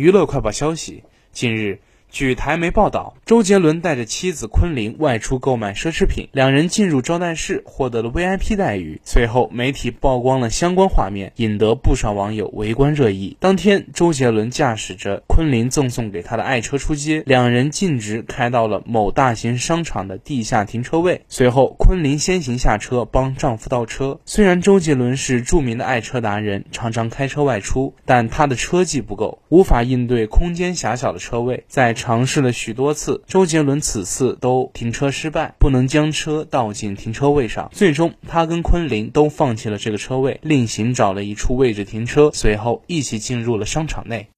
娱乐快报消息：近日。据台媒报道，周杰伦带着妻子昆凌外出购买奢侈品，两人进入招待室，获得了 VIP 待遇。随后，媒体曝光了相关画面，引得不少网友围观热议。当天，周杰伦驾驶着昆凌赠送给他的爱车出街，两人径直开到了某大型商场的地下停车位。随后，昆凌先行下车帮丈夫倒车。虽然周杰伦是著名的爱车达人，常常开车外出，但他的车技不够，无法应对空间狭小的车位，在。尝试了许多次，周杰伦此次都停车失败，不能将车倒进停车位上。最终，他跟昆凌都放弃了这个车位，另行找了一处位置停车，随后一起进入了商场内。